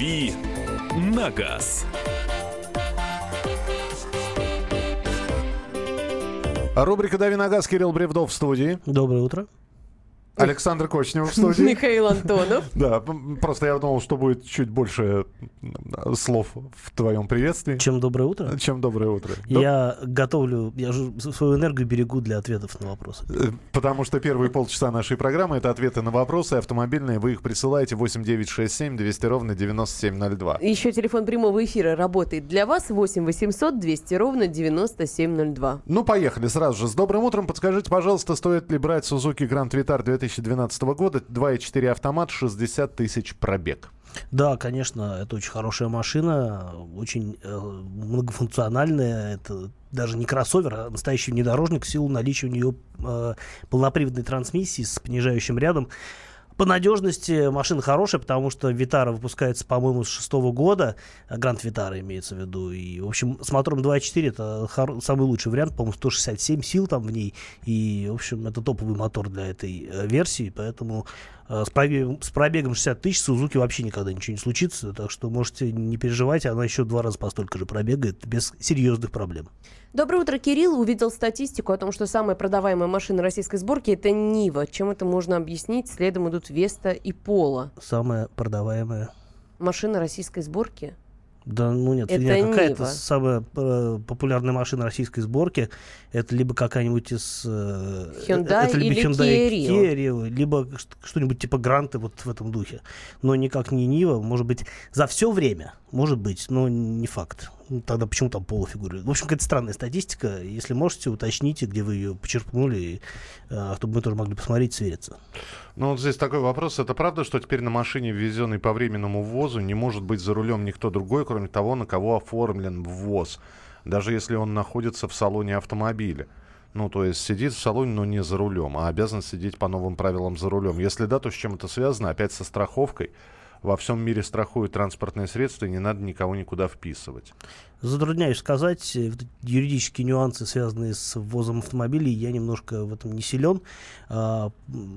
«Дави на газ». Рубрика «Дави на газ» Кирилл Бревдов в студии. Доброе утро. Александр Кочнев в студии. Михаил Антонов. Да, просто я думал, что будет чуть больше слов в твоем приветствии. Чем доброе утро? Чем доброе утро. Я готовлю, я же свою энергию берегу для ответов на вопросы. Э, потому что первые полчаса нашей программы это ответы на вопросы автомобильные. Вы их присылаете 8967 200 ровно 9702. Еще телефон прямого эфира работает для вас 8 800 200 ровно 9702. Ну, поехали сразу же. С добрым утром. Подскажите, пожалуйста, стоит ли брать Suzuki Grand Vitara 2000 2012 года, 2.4 автомат, 60 тысяч пробег. Да, конечно, это очень хорошая машина, очень э, многофункциональная. Это даже не кроссовер, а настоящий внедорожник. В силу наличия у нее э, полноприводной трансмиссии с понижающим рядом. По надежности машина хорошая, потому что Витара выпускается, по-моему, с шестого года. Гранд Витара имеется в виду. И, в общем, с мотором 2.4 это самый лучший вариант. По-моему, 167 сил там в ней. И, в общем, это топовый мотор для этой э, версии. Поэтому с, пробегом, с пробегом 60 тысяч Сузуки вообще никогда ничего не случится. Так что можете не переживать. Она еще два раза по столько же пробегает без серьезных проблем. Доброе утро, Кирилл. Увидел статистику о том, что самая продаваемая машина российской сборки – это Нива. Чем это можно объяснить? Следом идут Веста и Пола. Самая продаваемая Машина российской сборки? Да, ну нет, Это нет, какая-то самая э, популярная машина российской сборки. Это либо какая-нибудь из... Э, Hyundai это либо или Hyundai Kia Rio. Либо что-нибудь типа Гранты вот в этом духе. Но никак не Нива. Может быть, за все время, может быть, но не факт. Тогда почему там Пола фигурирует? В общем, какая-то странная статистика. Если можете, уточните, где вы ее почерпнули, э, чтобы мы тоже могли посмотреть, свериться. Ну, вот здесь такой вопрос. Это правда, что теперь на машине, ввезенной по временному ввозу, не может быть за рулем никто другой, кроме того, на кого оформлен ввоз? Даже если он находится в салоне автомобиля. Ну, то есть сидит в салоне, но не за рулем, а обязан сидеть по новым правилам за рулем. Если да, то с чем это связано? Опять со страховкой. Во всем мире страхуют транспортные средства, и не надо никого никуда вписывать. Затрудняюсь сказать. э, юридические нюансы, связанные с ввозом автомобилей, я немножко в этом не силен. А,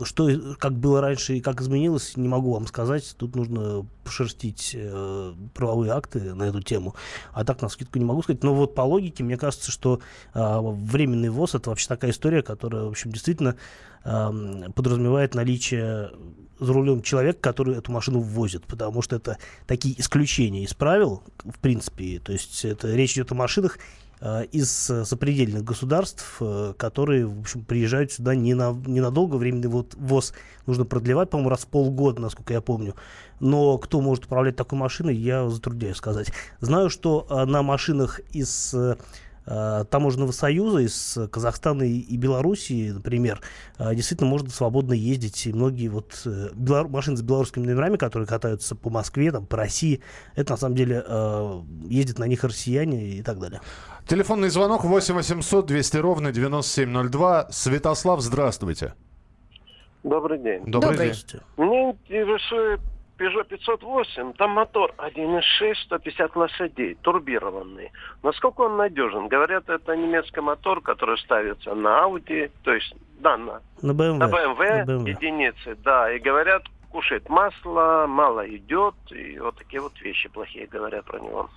Что, как было раньше и как изменилось, не могу вам сказать. Тут нужно пошерстить э, правовые акты на эту тему. А так, на скидку не могу сказать. Но вот по логике, мне кажется, что а, временный ввоз это вообще такая история, которая, в общем, действительно ам, подразумевает наличие за рулем человека, который эту машину ввозит, потому что это такие исключения из правил, в принципе, то есть это речь идет о машинах э, из сопредельных государств, э, которые, в общем, приезжают сюда не на, ненадолго, временный вот ввоз нужно продлевать, по-моему, раз в полгода, насколько я помню. Но кто может управлять такой машиной, я затрудняюсь сказать. Знаю, что э, на машинах из таможенного союза из Казахстана и- Белоруссии, например, э, действительно можно свободно ездить. И многие вот э, белор- машины с белорусскими номерами, которые катаются по Москве, там, по России, это на самом деле э, ездят на них россияне и так далее. Телефонный звонок 8 800 200 ровно 9702. Святослав, здравствуйте. Добрый день. Добрый, Добрый. день. Здравствуйте. Меня интересует Peugeot 508. Там мотор 1.6, 150 лошадей, турбированный. Насколько он надежен? Говорят, это немецкий мотор, который ставится на Audi, то есть, да, на, На BMW. на BMW, На BMW. единицы, да. И говорят, кушает масло, мало идет, и вот такие вот вещи плохие говорят про него.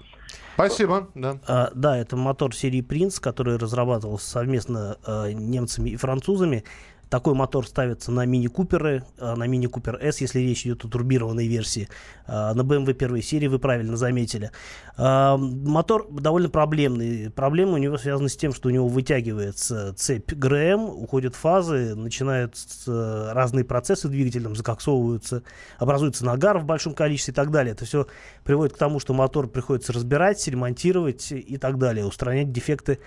Спасибо. Да. А, да, это мотор серии Принц, который разрабатывался совместно э, немцами и французами. Такой мотор ставится на мини Куперы, а, на мини Купер S, если речь идет о турбированной версии. А, На BMW первой серии вы правильно заметили. А, Мотор довольно проблемный. Проблемы у него связаны с тем, что у него вытягивается цепь ГРМ, уходят фазы, начинаются разные процессы двигателем, закоксовываются, образуется нагар в большом количестве и так далее. Это все приводит к тому, что мотор приходится разбирать, ремонтировать и так далее, устранять дефекты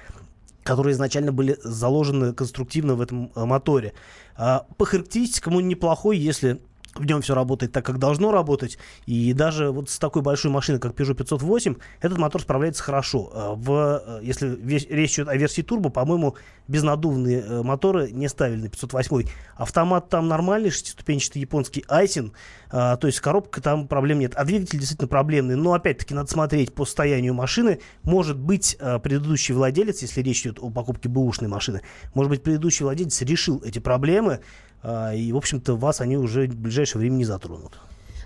которые изначально были заложены конструктивно в этом э, моторе. А, по характеристикам он неплохой, если в нем все работает так, как должно работать. И даже вот с такой большой машиной, как Peugeot 508, этот мотор справляется хорошо. А В, э, если весь- речь идет о версии турбо, по-моему, безнадувные э, моторы не ставили на 508. Автомат там нормальный, шестиступенчатый японский Айсин. То есть коробка там проблем нет. А двигатель действительно проблемный. Но опять-таки надо смотреть по состоянию машины. Может быть, предыдущий владелец, если речь идет о покупке бэушной машины, может быть, предыдущий владелец решил эти проблемы. А, и, в общем-то, вас они уже в ближайшее время не затронут.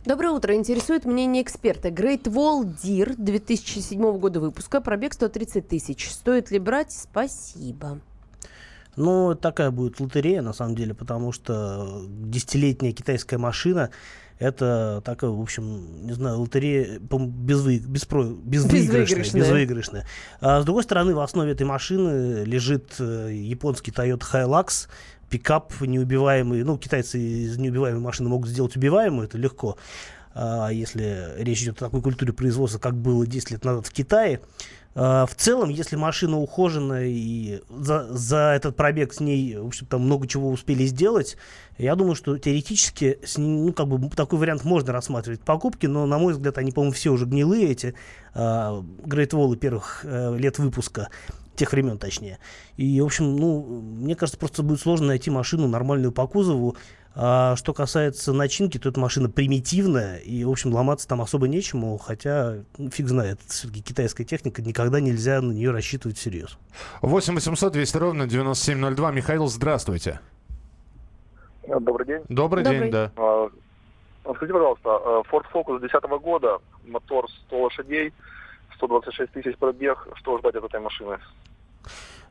Доброе утро. Интересует мнение эксперта. Great Wall Deer 2007 года выпуска. Пробег 130 тысяч. Стоит ли брать? Спасибо. Ну, такая будет лотерея, на самом деле, потому что десятилетняя китайская машина это такая, в общем, не знаю, лотерея безвы, беспро, безвыигрышная. Безвыигрышная. безвыигрышная. А с другой стороны, в основе этой машины лежит э, японский Toyota Hilux, пикап неубиваемый. Ну, китайцы из неубиваемой машины могут сделать убиваемую, это легко. А, если речь идет о такой культуре производства, как было 10 лет назад в Китае. А, в целом, если машина ухоженная и за, за этот пробег с ней, в общем, там много чего успели сделать, я думаю, что теоретически ну, как бы такой вариант можно рассматривать в покупке, но, на мой взгляд, они, по-моему, все уже гнилые, эти э, Great Wall первых э, лет выпуска тех времен, точнее. И, в общем, ну, мне кажется, просто будет сложно найти машину нормальную по кузову. А что касается начинки, то эта машина примитивная, и, в общем, ломаться там особо нечему, хотя, ну, фиг знает, все-таки китайская техника, никогда нельзя на нее рассчитывать всерьез. 8 800 200 ровно 9702. Михаил, здравствуйте. Добрый день. Добрый, Добрый. день, да. А, Скажите, пожалуйста, а, Ford Focus 2010 года, мотор 100 лошадей, 126 тысяч пробег. Что ждать от этой машины?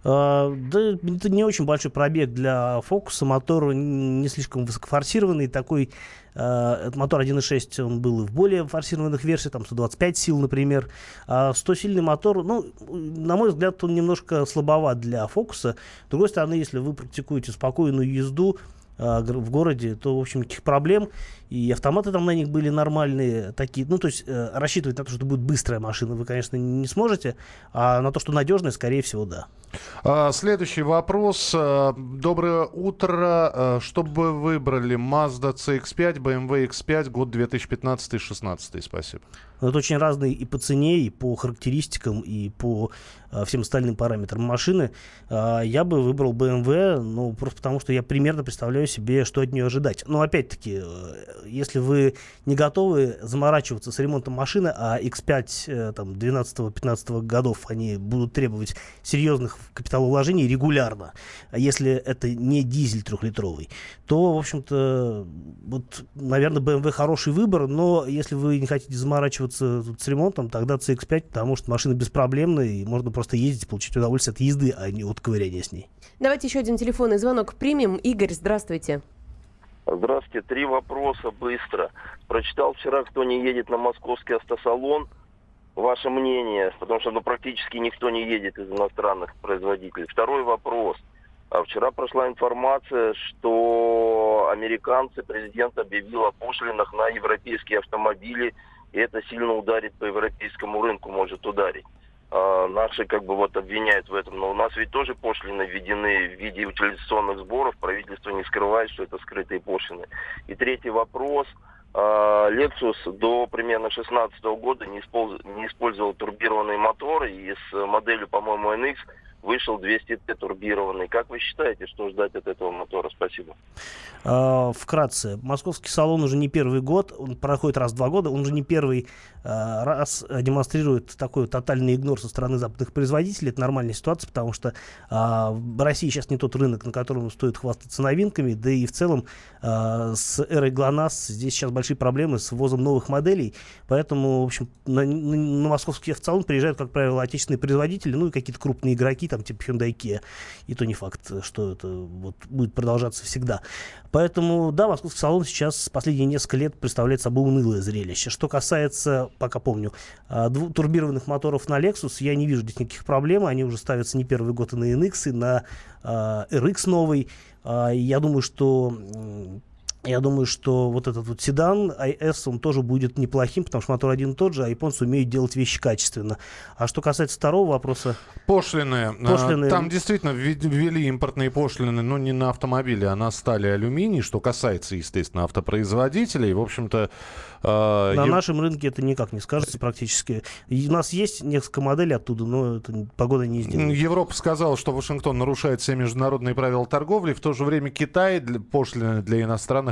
А, да, это не очень большой пробег для фокуса. Мотор не слишком высокофорсированный. Такой этот мотор 1.6, он был и в более форсированных версиях, там 125 сил, например. А 100-сильный мотор, ну, на мой взгляд, он немножко слабоват для фокуса. С другой стороны, если вы практикуете спокойную езду, в городе, то, в общем, никаких проблем. И автоматы там на них были нормальные, такие. Ну, то есть э, рассчитывать на то, что будет быстрая машина, вы, конечно, не сможете. А на то, что надежная, скорее всего, да. А, Следующий вопрос. А, Доброе утро. А, Что бы вы выбрали? Mazda CX-5, BMW X5, год 2015-16. Спасибо. Но это очень разные и по цене, и по характеристикам, и по а, всем остальным параметрам машины. А, я бы выбрал BMW, ну, просто потому что я примерно представляю себе, что от нее ожидать. Но, опять-таки, э, если вы не готовы заморачиваться с ремонтом машины, а X5 э, там, 12-15 годов, они будут требовать серьезных капиталовложений регулярно, а если это не дизель трехлитровый, то, в общем-то, вот, наверное, BMW хороший выбор, но если вы не хотите заморачиваться тут с ремонтом, тогда CX-5, потому что машина беспроблемная, и можно просто ездить, получить удовольствие от езды, а не от ковыряния с ней. Давайте еще один телефонный звонок примем. Игорь, здравствуйте. Здравствуйте. Три вопроса быстро. Прочитал вчера, кто не едет на московский автосалон. Ваше мнение, потому что ну, практически никто не едет из иностранных производителей. Второй вопрос. А Вчера прошла информация, что американцы, президент объявил о пошлинах на европейские автомобили, и это сильно ударит по европейскому рынку, может ударить. А, наши как бы вот обвиняют в этом, но у нас ведь тоже пошлины введены в виде утилизационных сборов, правительство не скрывает, что это скрытые пошлины. И третий вопрос. А, Lexus до примерно 2016 года не использовал, турбированные моторы, и с моделью, по-моему, NX вышел 200T турбированный. Как вы считаете, что ждать от этого мотора? Спасибо. А, Вкратце, московский салон уже не первый год, он проходит раз в два года, он уже не первый раз а, демонстрирует такой тотальный игнор со стороны западных производителей. Это нормальная ситуация, потому что а, в России сейчас не тот рынок, на котором стоит хвастаться новинками, да и в целом а, с эрой ГЛОНАСС здесь сейчас большие проблемы с ввозом новых моделей, поэтому, в общем, на, на- на московский автосалон приезжают, как правило, отечественные производители, ну и какие-то крупные игроки, там типа Hyundai Kia, и то не факт, что это вот будет продолжаться всегда. Поэтому, да, московский салон сейчас последние несколько лет представляет собой унылое зрелище. Что касается, пока помню, дву- турбированных моторов на Lexus, я не вижу здесь никаких проблем. Они уже ставятся не первый год и на NX, и на а, RX новый. А, я думаю, что я думаю, что вот этот вот седан IS, он тоже будет неплохим, потому что мотор один и тот же, а японцы умеют делать вещи качественно. А что касается второго вопроса, Пошлины. А, Пошлины. Там действительно вве- ввели импортные пошлины, но не на автомобили, а на стали алюминий, что касается, естественно, автопроизводителей. В общем-то... а, на ев- нашем рынке это никак не скажется практически. И у нас есть несколько моделей оттуда, но это погода не сделает. Европа сказала, что Вашингтон нарушает все международные правила торговли. В то же время Китай для, пошлины для иностранных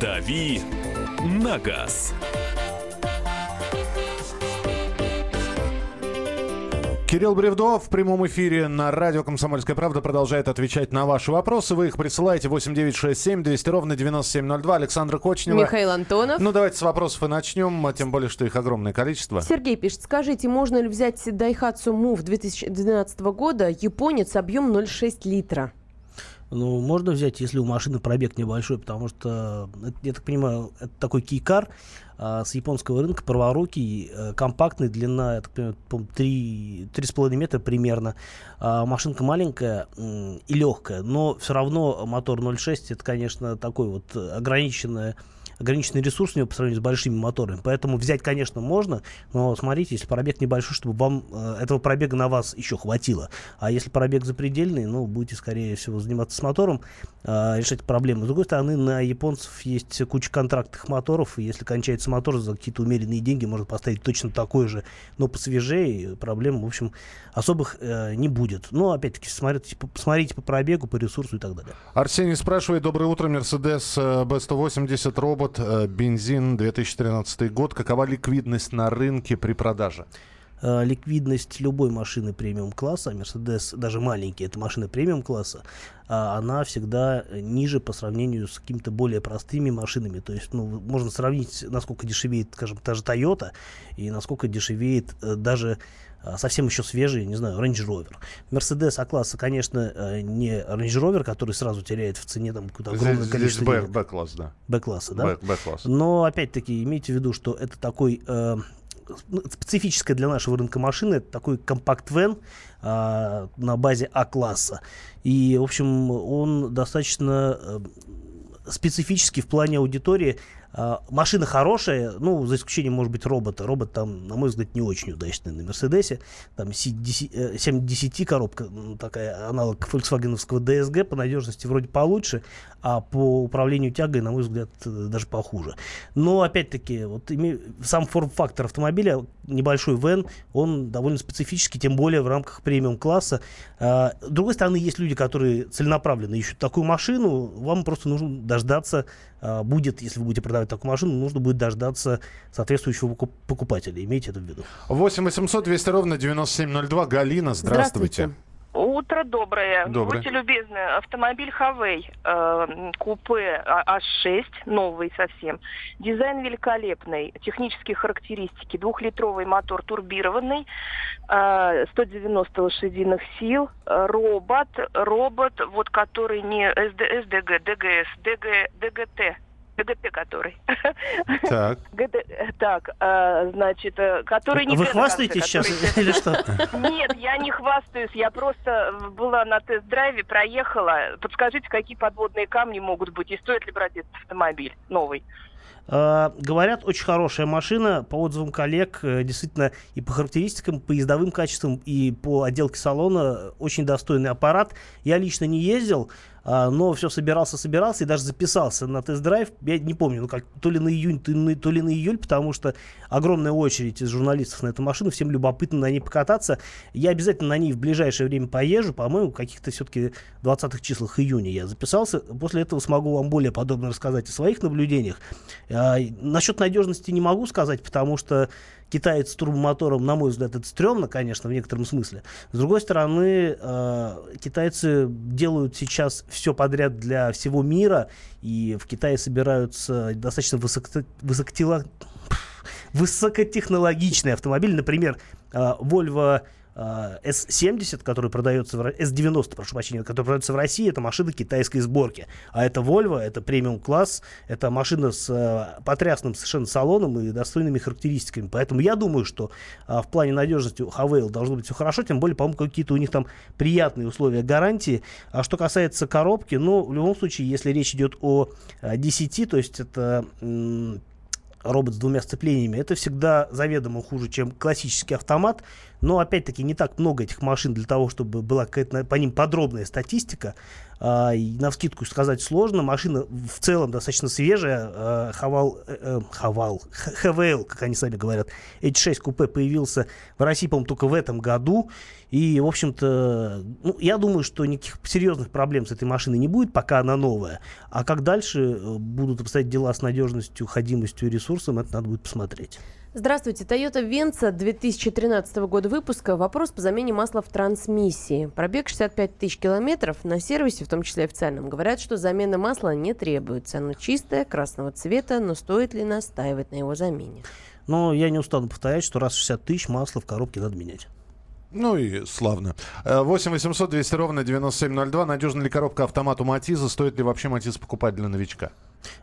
«Дави на газ». Кирилл Бревдов в прямом эфире на радио «Комсомольская правда» продолжает отвечать на ваши вопросы. Вы их присылаете 8967 200 ровно 9702. Александра Кочнева. Михаил Антонов. Ну, давайте с вопросов и начнем, а тем более, что их огромное количество. Сергей пишет, скажите, можно ли взять Daihatsu Move 2012 года, японец, объем 0,6 литра? Ну, можно взять, если у машины пробег небольшой, потому что, это, я так понимаю, это такой кейкар а, с японского рынка, праворукий, а, компактный, длина, я так понимаю, 3, 3,5 метра примерно. А, машинка маленькая и легкая, но все равно мотор 0,6 это, конечно, такой вот ограниченное ограниченный ресурс у него по сравнению с большими моторами. Поэтому взять, конечно, можно, но смотрите, если пробег небольшой, чтобы вам э, этого пробега на вас еще хватило. А если пробег запредельный, ну, будете, скорее всего, заниматься с мотором, э, решать проблемы. С другой стороны, на японцев есть куча контрактных моторов, и если кончается мотор за какие-то умеренные деньги, можно поставить точно такой же, но посвежее, и проблем, в общем, особых э, не будет. Но, опять-таки, смотрите, посмотрите по пробегу, по ресурсу и так далее. Арсений спрашивает, доброе утро, Мерседес B180 робот, э, бензин 2013 год. Какова ликвидность на рынке при продаже? Э, ликвидность любой машины премиум-класса, Mercedes даже маленький, это машина премиум-класса, а она всегда ниже по сравнению с какими-то более простыми машинами. То есть, ну, можно сравнить, насколько дешевеет, скажем, та же Toyota, и насколько дешевеет э, даже э, совсем еще свежий, не знаю, Range Rover. Mercedes А-класса, конечно, э, не Range Rover, который сразу теряет в цене там какое-то огромное Здесь, количество здесь денег. Б-класс, да. Б-класса, да? Б-класс. Но опять-таки имейте в виду, что это такой э, специфическая для нашего рынка машины, это такой компакт-вен э, на базе А-класса. И, в общем, он достаточно э, специфический в плане аудитории. А, машина хорошая, ну, за исключением, может быть, робота. Робот там, на мой взгляд, не очень удачный на Мерседесе. Там 710 коробка, ну, такая аналог фольксвагеновского DSG, по надежности вроде получше, а по управлению тягой, на мой взгляд, э, даже похуже. Но, опять-таки, вот сам форм-фактор автомобиля, небольшой вен, он довольно специфический, тем более в рамках премиум-класса. А, с другой стороны, есть люди, которые целенаправленно ищут такую машину, вам просто нужно дождаться, будет, если вы будете продавать такую машину, нужно будет дождаться соответствующего покуп- покупателя. Имейте это в виду. 8 800 200 ровно 9702. Галина, здравствуйте. Утро доброе. Доброе. Будьте любезны, автомобиль Хавей, э, купе А- А6, новый совсем. Дизайн великолепный, технические характеристики. Двухлитровый мотор турбированный, э, 190 лошадиных сил, э, робот, робот, вот который не СД, СДГ, ДГС, ДГ, ДГТ. ДГТ который. Так. ГД, так, э, значит, который не Вы хвастаетесь сейчас который или что? нет, я не хвастаюсь, я просто была на тест-драйве, проехала. Подскажите, какие подводные камни могут быть и стоит ли брать этот автомобиль новый? А, Говорят, очень хорошая машина, по отзывам коллег, э, действительно, и по характеристикам, по ездовым качествам, и по отделке салона очень достойный аппарат. Я лично не ездил, но все собирался, собирался и даже записался на тест-драйв. Я не помню, ну как, то ли на июнь, на, то ли на июль, потому что огромная очередь из журналистов на эту машину, всем любопытно на ней покататься. Я обязательно на ней в ближайшее время поезжу, по-моему, каких-то все-таки 20-х числах июня я записался. После этого смогу вам более подробно рассказать о своих наблюдениях. А, насчет надежности не могу сказать, потому что китаец с турбомотором, на мой взгляд, это стрёмно, конечно, в некотором смысле. С другой стороны, э, китайцы делают сейчас все подряд для всего мира, и в Китае собираются достаточно высоко, высокотела- высокотехнологичные автомобили. Например, э, Volvo э, S70, который продается в Ро- S90, прошу прощения, который продается в России, это машина китайской сборки. А это Volvo, это премиум класс, это машина с э, потрясным совершенно салоном и достойными характеристиками. Поэтому я думаю, что в плане надежности у Havail должно быть все хорошо, тем более, по-моему, какие-то у них там приятные условия гарантии. А что касается коробки, ну, в любом случае, если речь идет о э, 10, то есть это робот с двумя сцеплениями, это всегда заведомо хуже, чем классический автомат. Но, опять-таки, не так много этих машин для того, чтобы была какая-то по ним подробная статистика. А, на вскидку сказать сложно. Машина в целом достаточно свежая. А, Хавал, э, э, Хавал, ХВЛ, как они сами говорят. Эти 6 купе появился в России, по-моему, только в этом году. И, в общем-то, ну, я думаю, что никаких серьезных проблем с этой машиной не будет, пока она новая. А как дальше э, будут обстоять дела с надежностью, ходимостью и ресурсом, это надо будет посмотреть. Здравствуйте. Toyota Venza 2013 года выпуска. Вопрос по замене масла в трансмиссии. Пробег 65 тысяч километров. На сервисе, в том числе официальном, говорят, что замена масла не требуется. Оно чистое, красного цвета, но стоит ли настаивать на его замене? Но я не устану повторять, что раз 60 тысяч масла в коробке надо менять. Ну и славно. 8 800 200 ровно 9702. Надежна ли коробка автомату Матиза? Стоит ли вообще Матиз покупать для новичка?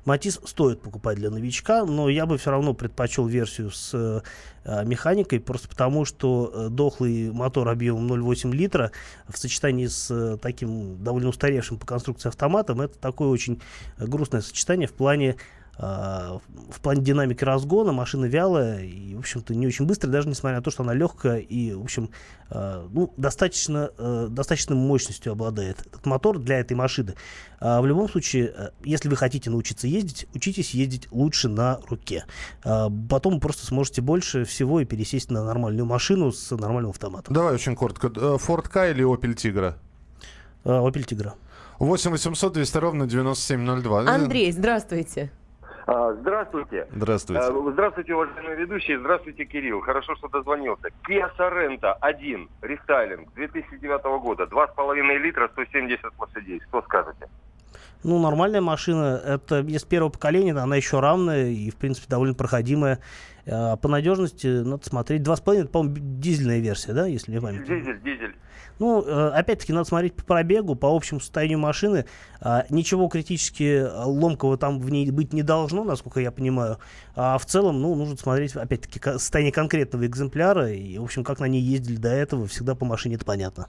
Матис стоит покупать для новичка, но я бы все равно предпочел версию с э, механикой, просто потому что э, дохлый мотор объемом 0,8 литра в сочетании с э, таким довольно устаревшим по конструкции автоматом, это такое очень грустное сочетание в плане в плане динамики разгона машина вялая и, в общем-то, не очень быстрая, даже несмотря на то, что она легкая и, в общем, а, ну, достаточно, э, достаточно мощностью обладает этот мотор для этой машины. А, в любом случае, э, если вы хотите научиться ездить, учитесь ездить лучше на руке. Потом вы просто сможете больше всего и пересесть на нормальную машину с нормальным автоматом. Давай очень коротко. Э, Ford Ka или Opel Tigra? Opel Tigra. 8 800 200 ровно 9702. Андрей, здравствуйте. А, здравствуйте. Здравствуйте. А, здравствуйте, уважаемые ведущие. Здравствуйте, Кирилл. Хорошо, что дозвонился. Kia Sorento 1, рестайлинг 2009 года. 2,5 литра, 170 лошадей. Что скажете? Ну, нормальная машина. Это из первого поколения, она еще равная и, в принципе, довольно проходимая. А, по надежности надо смотреть. 2,5 это, по-моему, дизельная версия, да, если не память? Дизель, дизель. Ну, э, опять-таки, надо смотреть по пробегу, по общему состоянию машины. А, ничего критически ломкого там в ней быть не должно, насколько я понимаю. А в целом, ну, нужно смотреть, опять-таки, состояние конкретного экземпляра. И, в общем, как на ней ездили до этого, всегда по машине это понятно.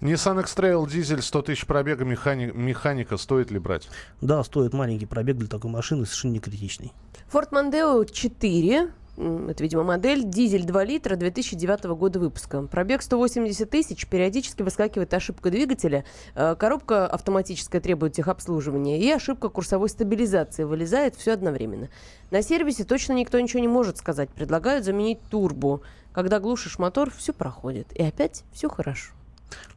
Nissan X-Trail дизель, 100 тысяч пробега, механи... механика. Стоит ли брать? Да, стоит маленький пробег для такой машины, совершенно не критичный. Ford Mondeo 4 это, видимо, модель, дизель 2 литра 2009 года выпуска. Пробег 180 тысяч, периодически выскакивает ошибка двигателя, э, коробка автоматическая требует техобслуживания и ошибка курсовой стабилизации вылезает все одновременно. На сервисе точно никто ничего не может сказать, предлагают заменить турбу. Когда глушишь мотор, все проходит, и опять все хорошо.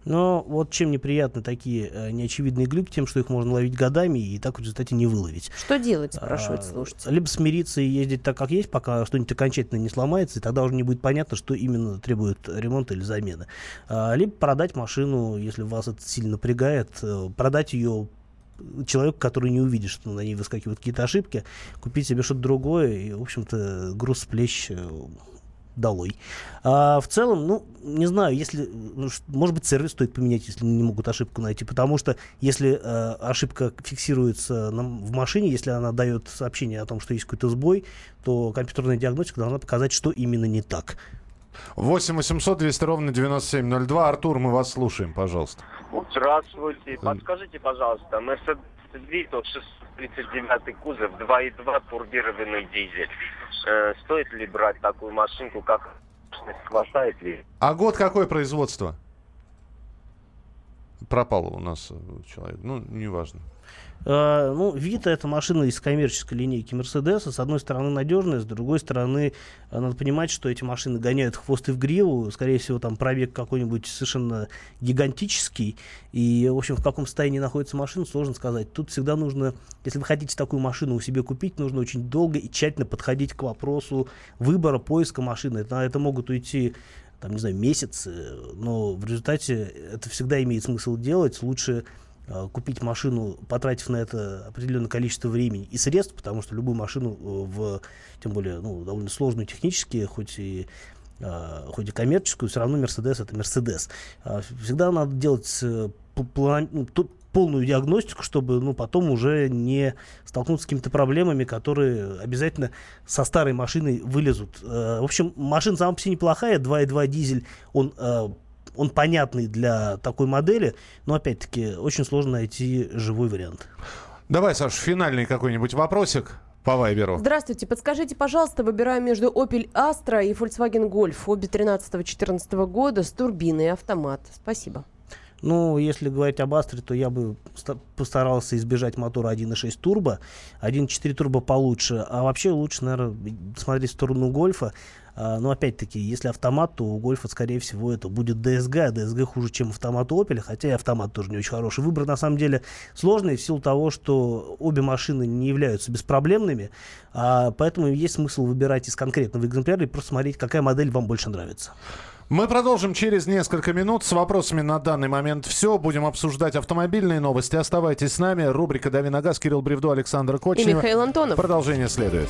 Но вот чем неприятны такие э, неочевидные глюки, тем, что их можно ловить годами и так в результате не выловить. Что делать, спрашивает а, слушатель. Либо смириться и ездить так, как есть, пока что-нибудь окончательно не сломается, и тогда уже не будет понятно, что именно требует ремонта или замены. А, либо продать машину, если вас это сильно напрягает, э, продать ее человеку, который не увидит, что на ней выскакивают какие-то ошибки, купить себе что-то другое, и, в общем-то, груз с плеч э, долой. А в целом, ну, не знаю, если, ну, может быть, сервис стоит поменять, если не могут ошибку найти, потому что если э, ошибка фиксируется на, в машине, если она дает сообщение о том, что есть какой-то сбой, то компьютерная диагностика должна показать, что именно не так. 8 800 200 ровно 9702. Артур, мы вас слушаем, пожалуйста. Здравствуйте. Подскажите, пожалуйста, Mercedes Vito 639 кузов, 2.2 турбированный дизель. Э, стоит ли брать такую машинку, как хватает ли? А год какое производство? Пропало у нас человек. Ну, неважно. Uh, ну, Вита это машина из коммерческой линейки Мерседеса. С одной стороны надежная, с другой стороны э, надо понимать, что эти машины гоняют хвост и в гриву. Скорее всего, там пробег какой-нибудь совершенно гигантический. И, в общем, в каком состоянии находится машина, сложно сказать. Тут всегда нужно, если вы хотите такую машину у себя купить, нужно очень долго и тщательно подходить к вопросу выбора, поиска машины. На это могут уйти там, не знаю, месяцы, но в результате это всегда имеет смысл делать. Лучше э, купить машину, потратив на это определенное количество времени и средств, потому что любую машину, э, в, тем более ну, довольно сложную технически, хоть и э, хоть и коммерческую, все равно Мерседес это Мерседес. А всегда надо делать ну, полную диагностику, чтобы ну, потом уже не столкнуться с какими-то проблемами, которые обязательно со старой машиной вылезут. Э, в общем, машина сама по себе неплохая, 2.2 дизель, он э, он понятный для такой модели, но опять-таки очень сложно найти живой вариант. Давай, Саш, финальный какой-нибудь вопросик по Вайберу. Здравствуйте, подскажите, пожалуйста, выбираю между Opel Astra и Volkswagen Golf, обе 13-14 года, с турбиной и автомат. Спасибо. Ну, если говорить об Астре, то я бы ста- постарался избежать мотора 1.6 турбо. 1.4 турбо получше. А вообще лучше, наверное, смотреть в сторону гольфа. А, но опять-таки, если автомат, то у гольфа, скорее всего, это будет DSG. А DSG хуже, чем автомат у Opel, хотя и автомат тоже не очень хороший. Выбор, на самом деле, сложный в силу того, что обе машины не являются беспроблемными. А, поэтому есть смысл выбирать из конкретного экземпляра и просто смотреть, какая модель вам больше нравится. Мы продолжим через несколько минут с вопросами на данный момент. Все, будем обсуждать автомобильные новости. Оставайтесь с нами. Рубрика «Дави на газ», Кирилл Бревдо, Александр И Кочнев. Михаил Антонов. Продолжение следует.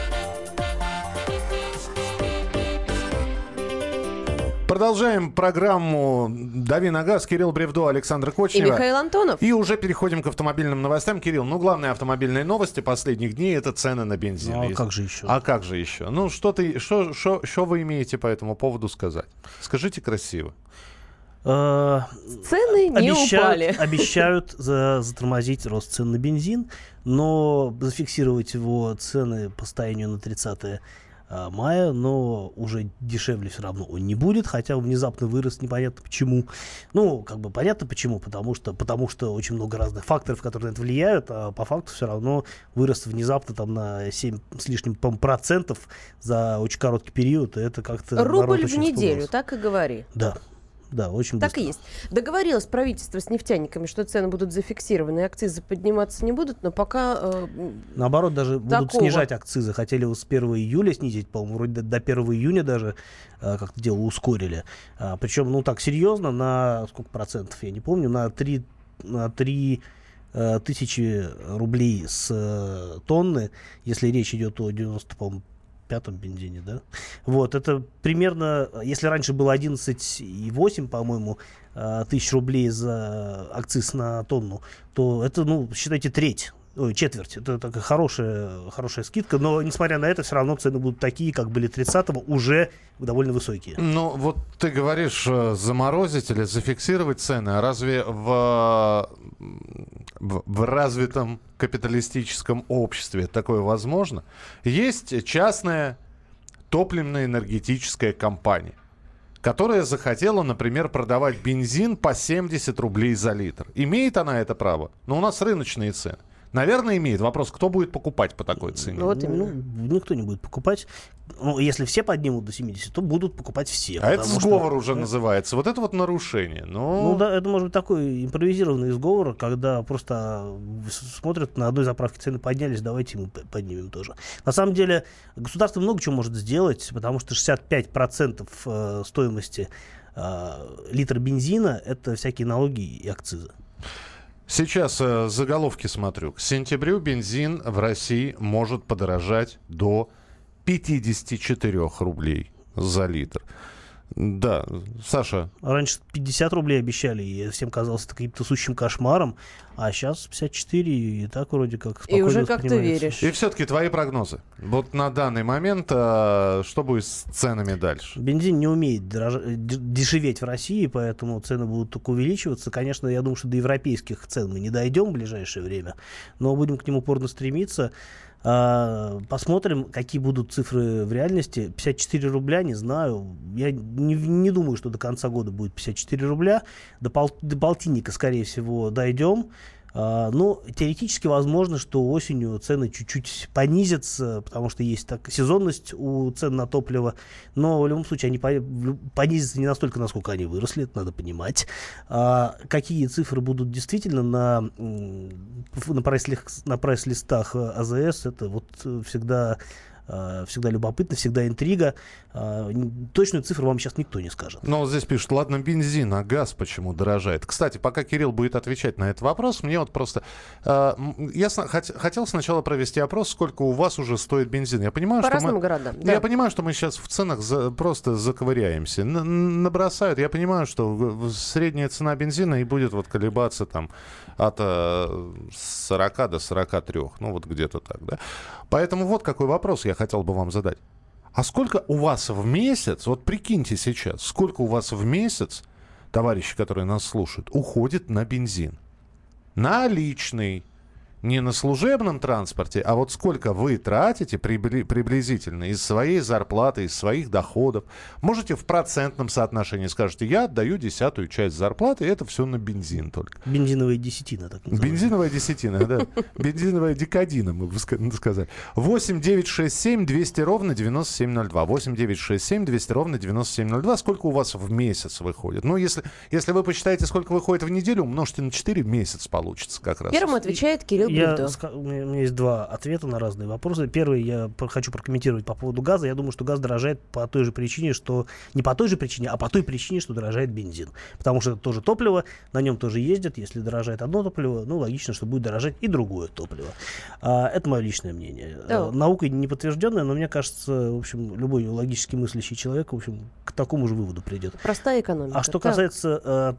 Продолжаем программу «Дави на газ». Кирилл Бревдо, Александр И Кочнев. Михаил Антонов. И уже переходим к автомобильным новостям. Кирилл, ну, главные автомобильные новости последних дней – это цены на бензин. Ну, а Есть- как же еще? А как же еще? Ну, что, ты, что, что, что вы имеете по этому поводу сказать? Скажите красиво. Э, Цены не обещают, упали. обещают за- затормозить рост цен на бензин, но зафиксировать его цены по состоянию на 30 а, мая, но уже дешевле все равно он не будет, хотя внезапно вырос, непонятно почему. Ну, как бы понятно почему, потому что, потому что очень много разных факторов, которые на это влияют, а по факту все равно вырос внезапно там на 7 с лишним процентов за очень короткий период, и это как-то... Рубль в неделю, так и говори. Да, да, очень Так быстро. и есть. Договорилось правительство с нефтяниками, что цены будут зафиксированы, и акцизы подниматься не будут, но пока... э, Наоборот, даже будут Такого. снижать акцизы. Хотели вот с 1 июля снизить, по-моему, вроде до, до 1 июня даже э, как-то дело ускорили. А, причем, ну так, серьезно, на сколько процентов, я не помню, на 3, на 3 э, тысячи рублей с э, тонны, если речь идет о 90, по-моему, пятом бензине, да? Вот, это примерно, если раньше было 11,8, по-моему, э, тысяч рублей за акциз на тонну, то это, ну, считайте, треть. Ой, четверть. Это такая хорошая, хорошая скидка. Но, несмотря на это, все равно цены будут такие, как были 30-го, уже довольно высокие. Ну, вот ты говоришь э, заморозить или зафиксировать цены. А разве в, в, в развитом капиталистическом обществе такое возможно? Есть частная топливно-энергетическая компания, которая захотела, например, продавать бензин по 70 рублей за литр. Имеет она это право? Но у нас рыночные цены. Наверное, имеет. Вопрос, кто будет покупать по такой цене? Ну, никто не будет покупать. Ну, если все поднимут до 70, то будут покупать все. А это потому что- сговор уже называется. Вот это вот нарушение. Ну, Ну да, это может быть такой импровизированный сговор, когда просто смотрят, на одной заправке цены поднялись, давайте мы поднимем тоже. На самом деле государство много чего может сделать, потому что 65% э, стоимости э, литра бензина это всякие налоги и акцизы. Сейчас э, заголовки смотрю. К сентябрю бензин в России может подорожать до 54 рублей за литр. Да, Саша, Раньше 50 рублей обещали, и всем казалось это каким-то сущим кошмаром, а сейчас 54, и так вроде как И уже спокойно как-то воспринимается. веришь. и все-таки твои прогнозы. Вот на данный момент, э, что будет с ценами дальше? Бензин не умеет дорож- э, дешеветь в России, поэтому цены будут только увеличиваться. Конечно, я думаю, что до европейских цен мы не дойдем в ближайшее время, но будем к ним упорно стремиться. А, Посмотрим, какие будут цифры в реальности. 54 рубля, не знаю. Я не, не думаю, что до конца года будет 54 рубля. До, пол- до полтинника, скорее всего, дойдем. А, ну, теоретически возможно, что осенью цены чуть-чуть понизятся, потому что есть так, сезонность у цен на топливо, но в любом случае они понизятся не настолько, насколько они выросли, это надо понимать. А, какие цифры будут действительно на, на прайс-листах АЗС, это вот всегда Э, всегда любопытно, всегда интрига. Э, точную цифру вам сейчас никто не скажет. Но вот здесь пишут, ладно, бензин, а газ почему дорожает? Кстати, пока Кирилл будет отвечать на этот вопрос, мне вот просто... Э, я хотел сначала провести опрос, сколько у вас уже стоит бензин. Я понимаю, По что разным мы... городам. Да. Я понимаю, что мы сейчас в ценах за... просто заковыряемся. Н набросают. Я понимаю, что средняя цена бензина и будет вот колебаться там от 40 до 43. Ну, вот где-то так, да? Поэтому вот какой вопрос я хотел бы вам задать. А сколько у вас в месяц, вот прикиньте сейчас, сколько у вас в месяц, товарищи, которые нас слушают, уходит на бензин? Наличный, не на служебном транспорте, а вот сколько вы тратите прибли- приблизительно из своей зарплаты, из своих доходов. Можете в процентном соотношении скажете, я отдаю десятую часть зарплаты, и это все на бензин только. Бензиновая десятина, так называемая. Бензиновая десятина, да. Бензиновая декадина, мы бы сказали. 8 9 6 7 200 ровно 9702. 8 9 6 7 200 ровно 9702. Сколько у вас в месяц выходит? Ну, если, если вы посчитаете, сколько выходит в неделю, умножьте на 4, месяц получится как раз. Первым отвечает Кирилл я, у меня есть два ответа на разные вопросы. Первый я хочу прокомментировать по поводу газа. Я думаю, что газ дорожает по той же причине, что не по той же причине, а по той причине, что дорожает бензин. Потому что это тоже топливо, на нем тоже ездят. Если дорожает одно топливо, ну логично, что будет дорожать и другое топливо. А, это мое личное мнение. Да. А, наукой не подтвержденное, но мне кажется, в общем, любой логически мыслящий человек, в общем, к такому же выводу придет. Простая экономика. А что касается, э,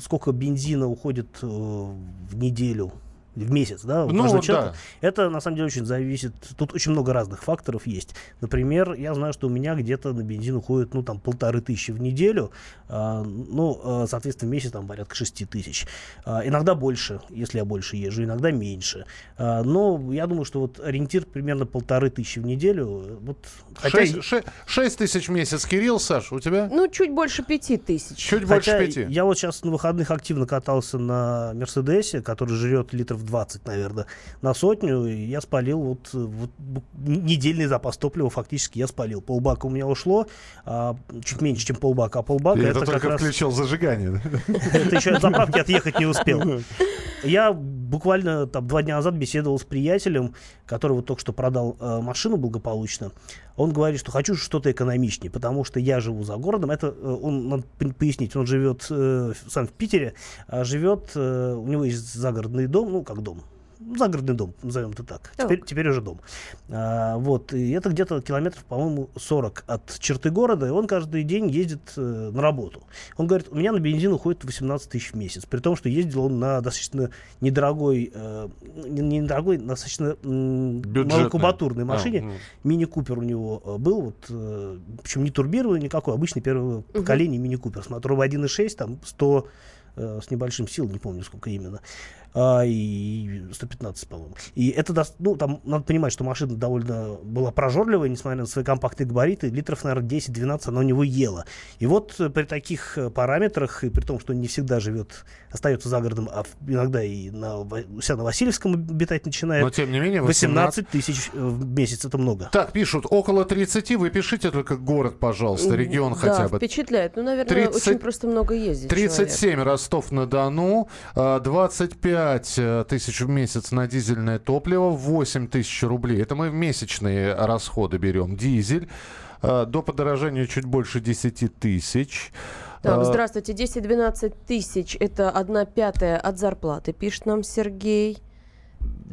сколько бензина уходит э, в неделю в месяц, да, ну, человека. Да. Это на самом деле очень зависит. Тут очень много разных факторов есть. Например, я знаю, что у меня где-то на бензин уходит, ну, там, полторы тысячи в неделю. А, ну, а, соответственно, в месяц там порядка шести тысяч. А, иногда больше, если я больше езжу, иногда меньше. А, но я думаю, что вот ориентир примерно полторы тысячи в неделю. Вот, хотя... шесть, тысяч в месяц. Кирилл, Саш, у тебя? Ну, чуть больше пяти тысяч. Чуть хотя больше пяти. Я вот сейчас на выходных активно катался на Мерседесе, который жрет литров 20, наверное, на сотню. И я спалил вот, вот недельный запас топлива фактически я спалил. Полбака у меня ушло, а, чуть меньше, чем полбака. А полбака это, это только включил раз... зажигание. Это еще от заправки отъехать не успел. Я буквально там два дня назад беседовал с приятелем, который вот только что продал э, машину благополучно. Он говорит, что хочу что-то экономичнее, потому что я живу за городом. Это э, он надо пояснить, он живет э, сам в Питере, а живет э, у него есть загородный дом, ну как дом, загородный дом, назовем это так. так. Теперь, теперь уже дом. А, вот, и это где-то километров, по-моему, 40 от черты города, и он каждый день ездит э, на работу. Он говорит, у меня на бензин уходит 18 тысяч в месяц, при том, что ездил он на достаточно недорогой, э, недорогой, достаточно э, малокубатурной а, машине. А, ну. Мини-купер у него э, был, вот, э, причем не турбированный никакой, обычный первого угу. поколения мини-купер с мотором 1.6, там 100 э, с небольшим сил, не помню сколько именно а, и 115, по-моему. И это, даст, ну, там надо понимать, что машина довольно была прожорливая, несмотря на свои компактные габариты, литров, наверное, 10-12 она у него ела. И вот э, при таких э, параметрах, и при том, что он не всегда живет, остается за городом, а иногда и на, у себя на Васильевском обитать начинает. Но, тем не менее, 18, 18 тысяч в месяц, это много. Так, пишут, около 30, вы пишите только город, пожалуйста, регион да, хотя бы. впечатляет. Ну, наверное, 30, очень просто много ездить 37 Ростов-на-Дону, 25 5 э, тысяч в месяц на дизельное топливо, 8 тысяч рублей. Это мы в месячные расходы берем. Дизель. Э, до подорожания чуть больше 10 тысяч. Так, э, здравствуйте. 10-12 тысяч – это одна пятая от зарплаты, пишет нам Сергей.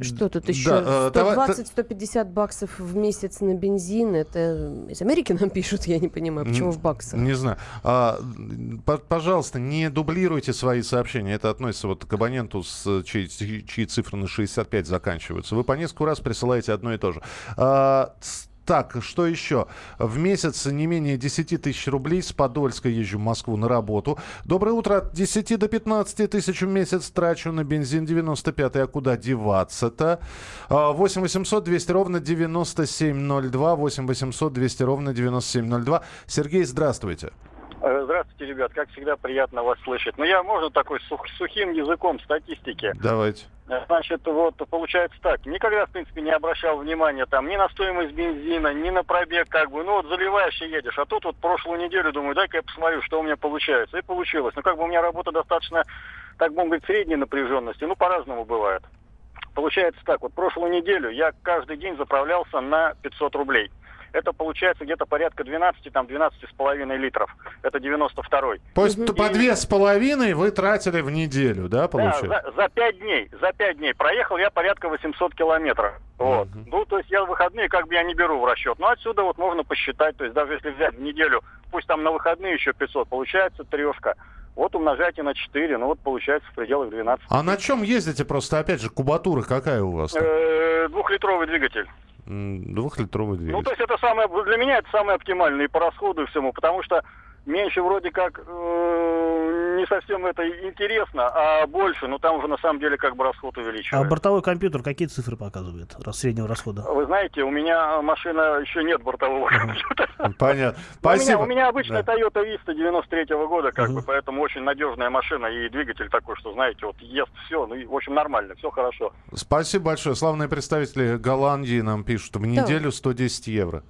Что тут еще? Да, 120-150 баксов в месяц на бензин. Это из Америки нам пишут, я не понимаю, почему в баксах. Не знаю. А, пожалуйста, не дублируйте свои сообщения. Это относится вот к абоненту, с, чьи, чьи цифры на 65 заканчиваются. Вы по несколько раз присылаете одно и то же. А, так, что еще? В месяц не менее 10 тысяч рублей с Подольска езжу в Москву на работу. Доброе утро. От 10 до 15 тысяч в месяц трачу на бензин 95 А куда деваться-то? 8 800 200 ровно 9702. 8 800 200 ровно 9702. Сергей, здравствуйте. Э, Здравствуйте, ребят. Как всегда, приятно вас слышать. Но я, можно такой сух- сухим языком статистики? Давайте. Э, Значит, вот получается так. Никогда, в принципе, не обращал внимания там ни на стоимость бензина, ни на пробег, как бы. Ну, вот заливаешь и едешь. А тут вот прошлую неделю думаю, дай-ка я посмотрю, что у меня получается. И получилось. Ну, как бы у меня работа достаточно, так будем говорить, средней напряженности. Ну, по-разному бывает. Получается так, вот прошлую неделю я каждый день заправлялся на 500 рублей. Это получается где-то порядка 12, там 12 с половиной литров. Это 92-й. То есть по две с половиной вы тратили в неделю, да, Да, получается? за, за 5 дней, за 5 дней. Проехал я порядка 800 километров. Вот. Ну, то есть я выходные как бы я не беру в расчет. Но отсюда вот можно посчитать, то есть даже если взять в неделю, пусть там на выходные еще 500, получается трешка. Вот умножайте на 4, ну вот получается в пределах 12. А на чем ездите просто? Опять же, кубатура какая у вас? Э, Двухлитровый двигатель. Ну, то есть это самое, для меня это самое оптимальное по расходу и всему, потому что меньше вроде как э, не совсем это интересно, а больше, ну там уже на самом деле как бы расход А увеличивается. бортовой компьютер какие цифры показывает среднего расхода? Вы знаете, у меня машина еще нет бортового компьютера. Понятно. У меня, Спасибо. у меня обычная Да. Toyota Vista 93 года, как бы, поэтому очень надежная машина и двигатель такой, что, знаете, вот ест все, ну, и, в общем, нормально, все хорошо. Спасибо большое. Славные представители Голландии нам пишут. В неделю 110 евро.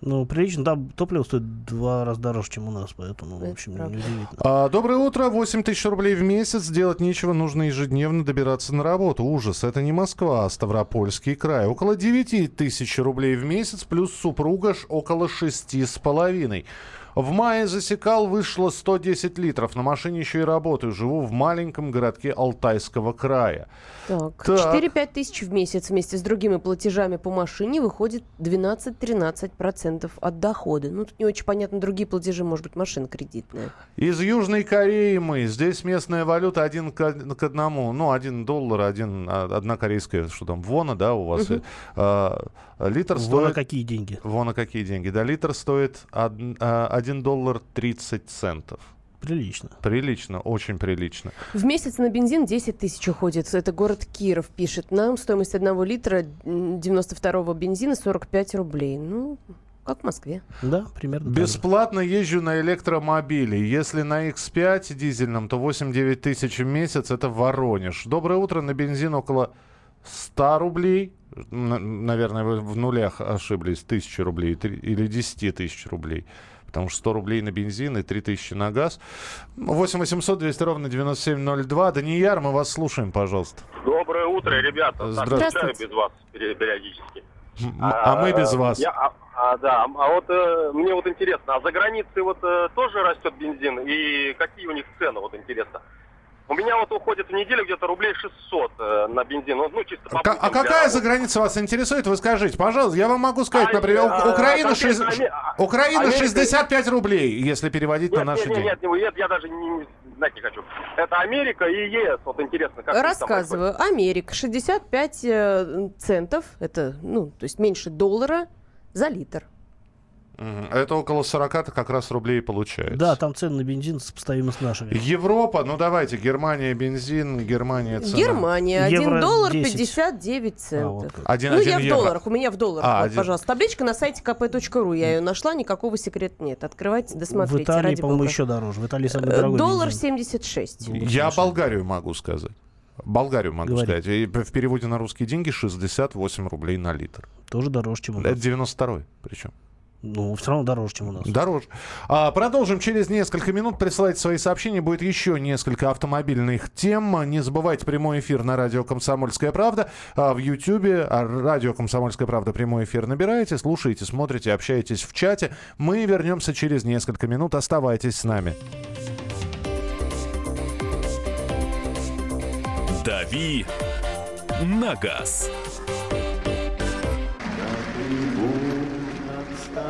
Ну, прилично, там топливо стоит в два раза дороже, чем у нас, поэтому, в общем, неудивительно. А, доброе утро. 8 тысяч рублей в месяц. Делать нечего. Нужно ежедневно добираться на работу. Ужас. Это не Москва, а Ставропольский край. Около 9 тысяч рублей в месяц. Плюс супруга ж около шести с половиной. В мае засекал, вышло 110 литров. На машине еще и работаю. Живу в маленьком городке Алтайского края. Так, Так. 4-5 тысяч в месяц вместе с другими платежами по машине выходит 12-13% от дохода. Ну, тут не очень понятно, другие платежи, может быть, машина кредитная. Из Южной Кореи мы. Здесь местная валюта один к, к одному. Ну, один доллар, один, а, одна корейская, что там, вона, да, у вас? Мгм. А, литр Вон стоит... на какие деньги? Вон на какие деньги. Да, литр стоит од- а, 1 доллар 30 центов. Прилично. Прилично, очень прилично. В месяц на бензин 10 тысяч уходит. Это город Киров пишет. Нам стоимость одного литра м, 92-го бензина 45 рублей. Ну, как в Москве. Да, примерно так же. Бесплатно езжу на электромобиле. Если на X5 дизельном, то 8-9 тысяч в месяц. Это Воронеж. Доброе утро. На бензин около 100 рублей. Наверное, вы в нулях ошиблись. Тысячи рублей или 10 тысяч рублей. Потому что 100 рублей на бензин и 3 тысячи на газ. 8 800 200 ровно 9702. Данияр, мы вас слушаем, пожалуйста. Доброе утро, ребята. Так, Здравствуйте. скучаю без вас периодически. М- А мы без вас. Я, а, а, да, а вот э, мне вот интересно, а за границей вот э, тоже растет бензин и какие у них цены, вот интересно. У меня вот уходит в неделю где-то рублей 600 э, на бензин, ну, ну, чисто по Ка- будням А для какая за граница вас интересует? Вы скажите, пожалуйста. Я вам могу сказать, например, У- а, Украина, конкретно шесть- Аме- а- Украина Америка- 65 рублей, если переводить на Нет, наши нет, деньги. нет, нет, нет, я даже не, не знать не хочу. Это Америка и ЕС, вот интересно, как Рассказываю. Америка 65 э, центов, это, ну, то есть меньше доллара за литр. Мгм. Это около 40 как раз рублей получается. Да, там цены на бензин сопоставимы с нашими. Европа, ну давайте, Германия бензин, Германия цена. Германия 1 Евро доллар 10. 59 центов. Один- ну, один я в евро. долларах, у меня в долларах, А, вот, один. пожалуйста. Табличка на сайте kp.ru, я ее нашла, никакого секрета нет. Открывайте, В досмотрите, Италии, ради по-моему, еще дороже. В Италии самый Э, дорогой Доллар бензин. 76. Я Болгарию могу сказать. Болгарию могу Говори. сказать. И в переводе на русские деньги 68 рублей на литр. Тоже дороже, чем у нас. Это 92-й причем. Ну, все равно дороже, чем у нас. Дороже. А, продолжим через несколько минут. Присылайте свои сообщения. Будет еще несколько автомобильных тем. Не забывайте прямой эфир на радио «Комсомольская правда». А, в Ютьюбе а, радио «Комсомольская правда» прямой эфир набираете, слушаете, смотрите, общаетесь в чате. Мы вернемся через несколько минут. Оставайтесь с нами. «Дави на газ».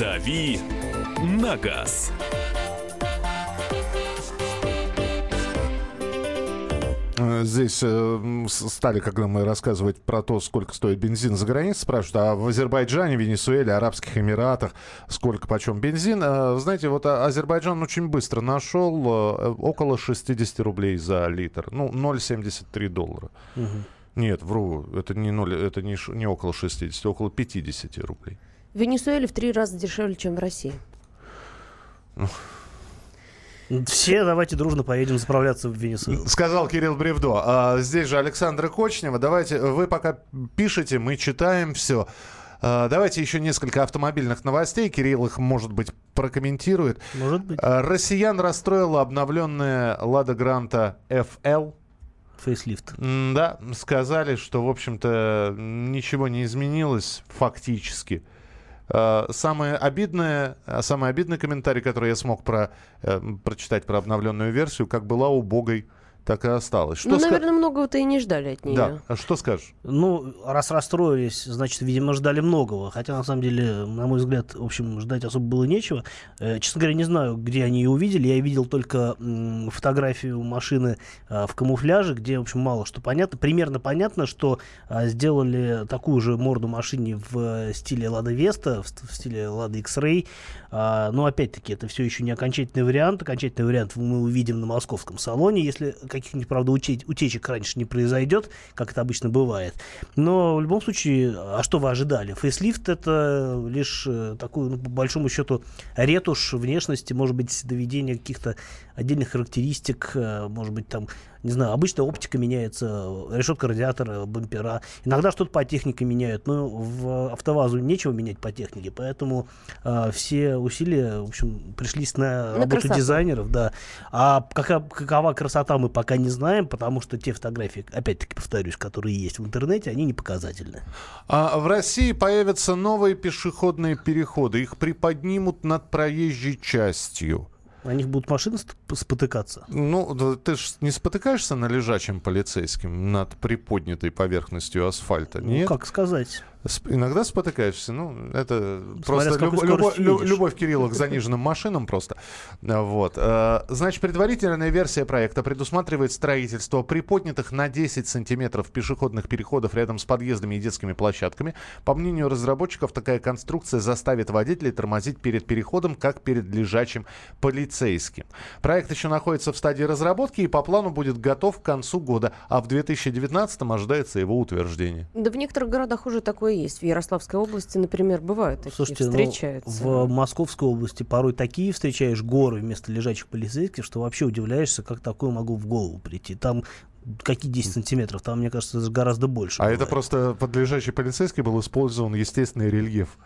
«Дави на газ». Э, Здесь э, стали, когда мы рассказывать про то, сколько стоит бензин за границей, спрашивают, а в Азербайджане, Венесуэле, Арабских Эмиратах сколько почем бензин? Э, Знаете, вот а- Азербайджан очень быстро нашел э, около 60 рублей за литр. Ну, 0,73 доллара. Мгм. Нет, вру, это не, 0, это не, не около 60, около 50 рублей. В Венесуэле в три раза дешевле, чем в России. Все давайте дружно поедем заправляться в Венесуэлу. Сказал Кирилл Бревдо. А, здесь же Александра Кочнева. Давайте, вы пока пишете, мы читаем все. А, давайте еще несколько автомобильных новостей. Кирилл их, может быть, прокомментирует. Может быть. А, россиян расстроила обновленная Лада Гранта FL. Фейслифт. Да, сказали, что, в общем-то, ничего не изменилось фактически. Э, Самое обидное, э, самый обидный комментарий, который я смог про, э, прочитать про обновленную версию, как была убогой, так и осталась. Что ну, ска- наверное, многого-то и не ждали от нее. Да, а что скажешь? Ну, раз расстроились, значит, видимо, ждали многого. Хотя, на самом деле, на мой взгляд, в общем, ждать особо было нечего. Э, честно говоря, не знаю, где они ее увидели. Я видел только м, фотографию машины а, в камуфляже, где, в общем, мало что понятно. Примерно понятно, что а, сделали такую же морду машине в э, стиле Лада Веста, в, в стиле Лада X-Ray. А, но, опять-таки, это все еще не окончательный вариант. Окончательный вариант мы увидим на московском салоне, если каких-нибудь, правда, утечек раньше не произойдет, как это обычно бывает. Но в любом случае, а что вы ожидали? Фейслифт это лишь э, такой, ну, по большому счету, ретушь внешности, может быть, доведение каких-то отдельных характеристик, э, может быть, там, не знаю, обычно оптика меняется, решетка радиатора, бампера. Иногда что-то по технике меняют, но в автовазу нечего менять по технике, поэтому э, все усилия, в общем, пришлись на, На работу красоту. дизайнеров, да. А кака- какова красота мы пока не знаем, потому что те фотографии, опять-таки повторюсь, которые есть в интернете, они не показательны. А в России появятся новые пешеходные переходы. Их приподнимут над проезжей частью. На них будут машины спотыкаться. Ну, ты же не спотыкаешься на лежачем полицейским над приподнятой поверхностью асфальта, Ну, нет? как сказать? Иногда спотыкаешься, ну, это Смотря просто с какой любо- любо- скоростью лю- едешь. любовь Кирилла к заниженным машинам просто. А, Вот. Э, Значит, предварительная версия проекта предусматривает строительство приподнятых на 10 сантиметров пешеходных переходов рядом с подъездами и детскими площадками. По мнению разработчиков, такая конструкция заставит водителей тормозить перед переходом, как перед лежачим полицейским. Проект еще находится в стадии разработки и по плану будет готов к концу года, а в 2019 ожидается его утверждение. Да в некоторых городах уже такое есть. В Ярославской области, например, бывают такие, Слушайте, ну, встречаются. в Московской области порой такие встречаешь горы вместо лежачих полицейских, что вообще удивляешься, как такое могло в голову прийти. Там какие 10 сантиметров? Там, мне кажется, даже гораздо больше. А бывает. это просто под лежачий полицейский был использован естественный рельеф.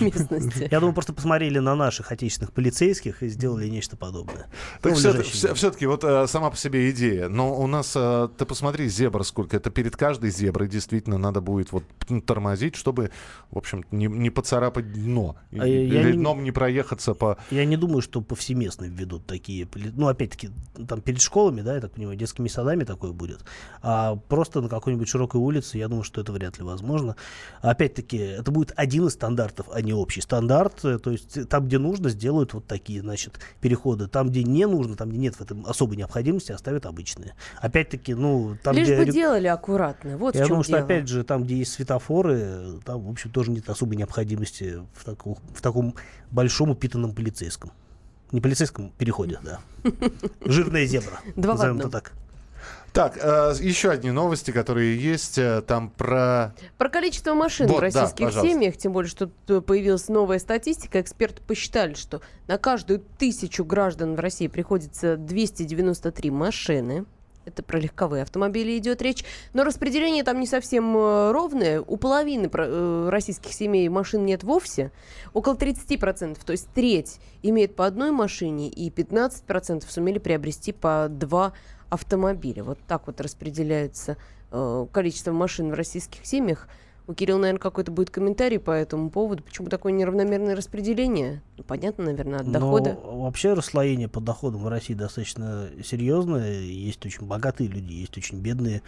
Местности. Я думаю, просто посмотрели на наших отечественных полицейских и сделали нечто подобное. Так Ну, все, лежащие. таки вот э, сама по себе идея. Но у нас, э, ты посмотри, зебр сколько. Это перед каждой зеброй действительно надо будет вот м, тормозить, чтобы, в общем, не, не поцарапать дно. А я Или не- дном не проехаться по... Я не думаю, что повсеместно введут такие, ну, опять-таки, там перед школами, да, я так понимаю, детскими садами такое будет, а просто на какой-нибудь широкой улице, я думаю, что это вряд ли возможно. Опять-таки, это будет один из стандартов, а не общий стандарт, э, то есть там, где нужно, сделают вот такие, значит, переходы, там, где не нужно, там, где нет в этом особой необходимости, оставят обычные. Опять-таки, ну, там, Лишь где... бы делали аккуратно. Вот я думаю, что дело. опять же, там, где есть светофоры, там, в общем, тоже нет особой необходимости в, таку- в таком большом упитанном полицейском. Не полицейском переходе, да. Жирная зебра. Два назовем это так. Так, э, еще одни новости, которые есть э, там про... Про количество машин Вот, в да, российских пожалуйста. семьях, тем более, что появилась новая статистика, эксперты посчитали, что на каждую тысячу граждан в России приходится 293 машины. Это про легковые автомобили идет речь. Но распределение там не совсем э, ровное. У половины российских семей машин нет вовсе. Около 30%, то есть треть, имеет по одной машине, и 15% сумели приобрести по два автомобиля. Вот так вот распределяется э, количество машин в российских семьях. У Кирилла, наверное, какой-то будет комментарий по этому поводу. Почему такое неравномерное распределение? Ну, понятно, наверное, от дохода. Но вообще расслоение по доходам в России достаточно серьезное. Есть очень богатые люди, есть очень бедные.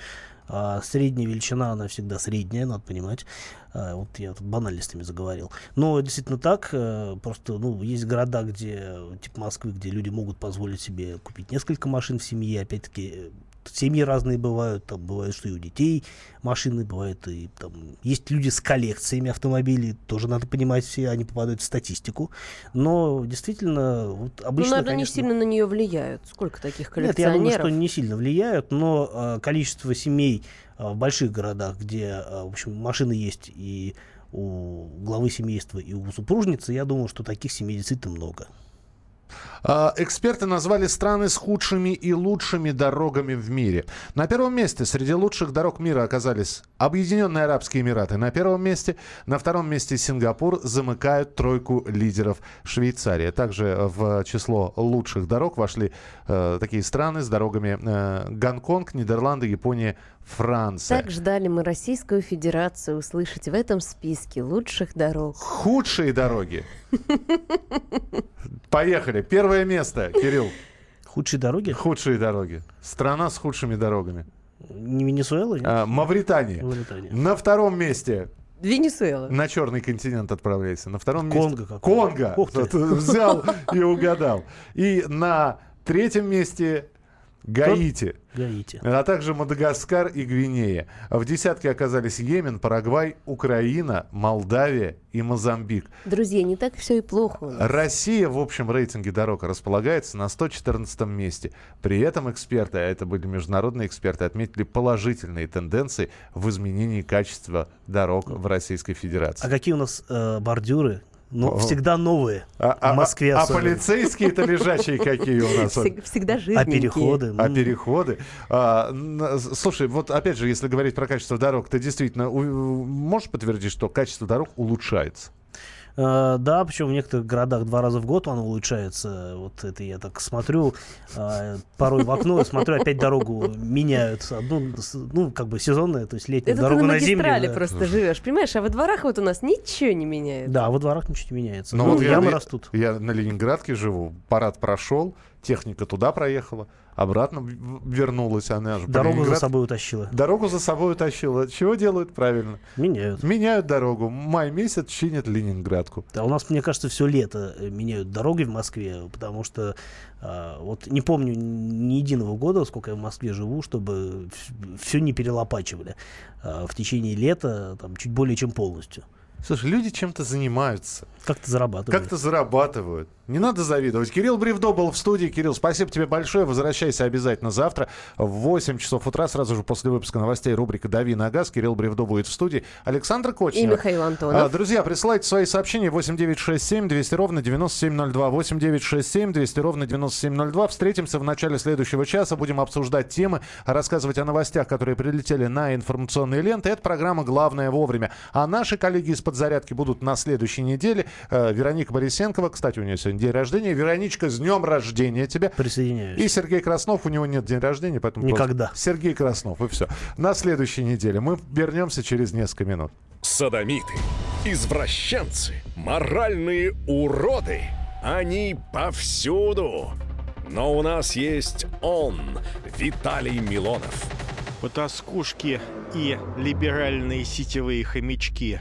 А средняя величина, она всегда средняя, надо понимать. А, вот я тут банальностями заговорил. Но действительно так. А, просто, ну, есть города, где, типа Москвы, где люди могут позволить себе купить несколько машин в семье. Опять-таки, семьи разные бывают, там бывает, что и у детей машины, бывает и там есть люди с коллекциями автомобилей, тоже надо понимать, все они попадают в статистику, но действительно вот ну, обычно, Ну, наверное, конечно, не сильно на нее влияют. Сколько таких коллекционеров? Нет, я думаю, что не сильно влияют, но э, количество семей э, в больших городах, где, э, в общем, машины есть и у главы семейства, и у супружницы, я думаю, что таких семей действительно много. А, эксперты назвали страны с худшими и лучшими дорогами в мире. На первом месте среди лучших дорог мира оказались Объединенные Арабские Эмираты. На первом месте, на втором месте Сингапур замыкают тройку лидеров Швейцария. Также в число лучших дорог вошли э, такие страны с дорогами э, Гонконг, Нидерланды, Япония, Франция. Так ждали мы Российскую Федерацию услышать в этом списке лучших дорог. Худшие дороги. Поехали. Первое место, Кирилл. Худшие дороги? Худшие дороги. Страна с худшими дорогами. Не Венесуэла? Нет? А, Мавритания. Мавритания. На втором месте Венесуэла. на черный континент отправляйся. На втором Конго месте... Конго. Ух ты. Вот, Взял и угадал. И на третьем месте Гаити. Гаити. А также Мадагаскар и Гвинея. В десятке оказались Йемен, Парагвай, Украина, Молдавия и Мозамбик. Друзья, не так все и плохо. у нас. Россия в общем рейтинге дорог располагается на 114 месте. При этом эксперты, а это были международные эксперты, отметили положительные тенденции в изменении качества дорог в Российской Федерации. А какие у нас э, бордюры? Ну, всегда новые. А, а- в Москве а, а полицейские-то лежачие какие у нас? Всег- Всегда А жирненькие. переходы? А переходы. А, слушай, вот опять же, если говорить про качество дорог, ты действительно можешь подтвердить, что качество дорог улучшается? Э, да, причем в некоторых городах два раза в год оно улучшается. Вот это я так смотрю, э, порой в окно, смотрю, опять дорогу меняют. Одну, ну, как бы сезонная, то есть летняя Это ты дорогу на на зимнюю. магистрали да. просто живешь, понимаешь? А во дворах вот у нас ничего не меняется. Да, во дворах ничего не меняется. Но Ну, вот я- ямы я, растут. Я на Ленинградке живу, парад прошел, техника туда проехала, обратно вернулась она же. Дорогу за Ленинград- собой утащила. Дорогу за собой утащила. Чего делают правильно? Меняют. Меняют дорогу. Май месяц чинят Ленинградку. Да, у нас, мне кажется, все лето э, меняют дороги в Москве, потому что а, вот не помню ни единого года, сколько я в Москве живу, чтобы все не перелопачивали а, в течение лета, там, чуть более чем полностью. Слушай, люди чем-то занимаются. Как-то зарабатывают. Как-то зарабатывают. Не надо завидовать. Кирилл Бревдо был в студии. Кирилл, спасибо тебе большое. Возвращайся обязательно завтра в 8 часов утра, сразу же после выпуска новостей рубрика «Дави на газ». Кирилл Бревдо будет в студии. Александр Кочнев. И Михаил Антонов. А, друзья, присылайте свои сообщения 8967 200 ровно 9702. 8967 200 ровно 9702. Встретимся в начале следующего часа. Будем обсуждать темы, рассказывать о новостях, которые прилетели на информационные ленты. Это программа «Главное вовремя». А наши коллеги из подзарядки будут на следующей неделе. Э, Вероника Борисенкова, кстати, у нее сегодня день рождения. Вероничка, с днем рождения тебя. Присоединяюсь. И Сергей Краснов, у него нет день рождения, поэтому... Никогда. просто Сергей Краснов, и все. На следующей неделе. Мы вернемся через несколько минут. Садомиты, извращенцы, моральные уроды. Они повсюду. Но у нас есть он, Виталий Милонов. Потаскушки и либеральные сетевые хомячки.